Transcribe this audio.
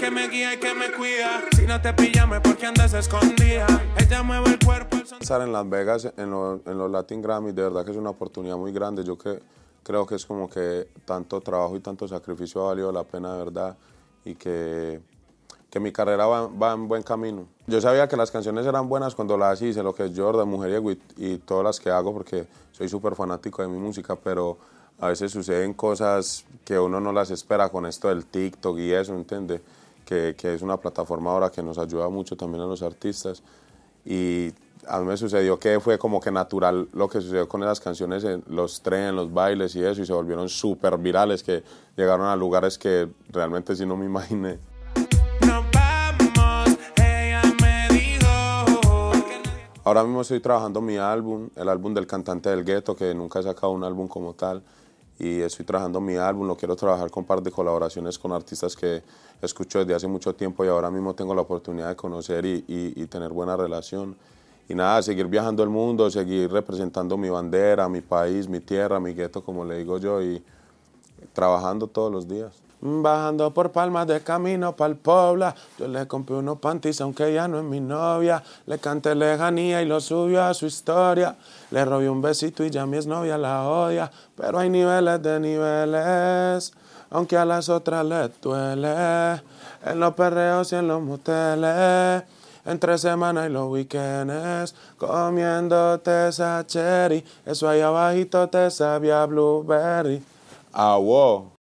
que me guía y que me cuida. Si no te pillame porque andas escondida. Ella mueve el cuerpo. El. Estar en Las Vegas, en, lo- en los Latin Grammy, de verdad que es una oportunidad muy grande. Yo que, creo que es como que tanto trabajo y tanto sacrificio ha valido la pena, de verdad. Y que, que mi carrera va, va en buen camino. Yo sabía que las canciones eran buenas cuando las hice, lo que es Jordan, Mujeriego y, y todas las que hago, porque soy súper fanático de mi música, pero a veces suceden cosas que uno no las espera con esto del TikTok y eso, ¿entiende? Que, que es una plataforma ahora que nos ayuda mucho también a los artistas. Y a mí me sucedió que fue como que natural lo que sucedió con esas canciones, en los trenes, los bailes y eso, y se volvieron súper virales, que llegaron a lugares que realmente sí no me imaginé. Ahora mismo estoy trabajando mi álbum, el álbum del cantante del gueto, que nunca he sacado un álbum como tal. Y estoy trabajando mi álbum, lo quiero trabajar con un par de colaboraciones con artistas que escucho desde hace mucho tiempo y ahora mismo tengo la oportunidad de conocer y, y- tener buena relación. Y nada, seguir viajando el mundo, seguir representando mi bandera, mi país, mi tierra, mi gueto, como le digo yo, y trabajando todos los días. Bajando por palmas de camino pa'l Pobla, yo le compré unos panties aunque ya no es mi novia. Le canté lejanía y lo subió a su historia. Le robé un besito y ya mi novia la odia. Pero hay niveles de niveles, aunque a las otras les duele. En los perreos y en los moteles. Entre semana y los weekends, comiéndote esa cherry, eso ahí abajito te sabía blueberry. Ah, wow.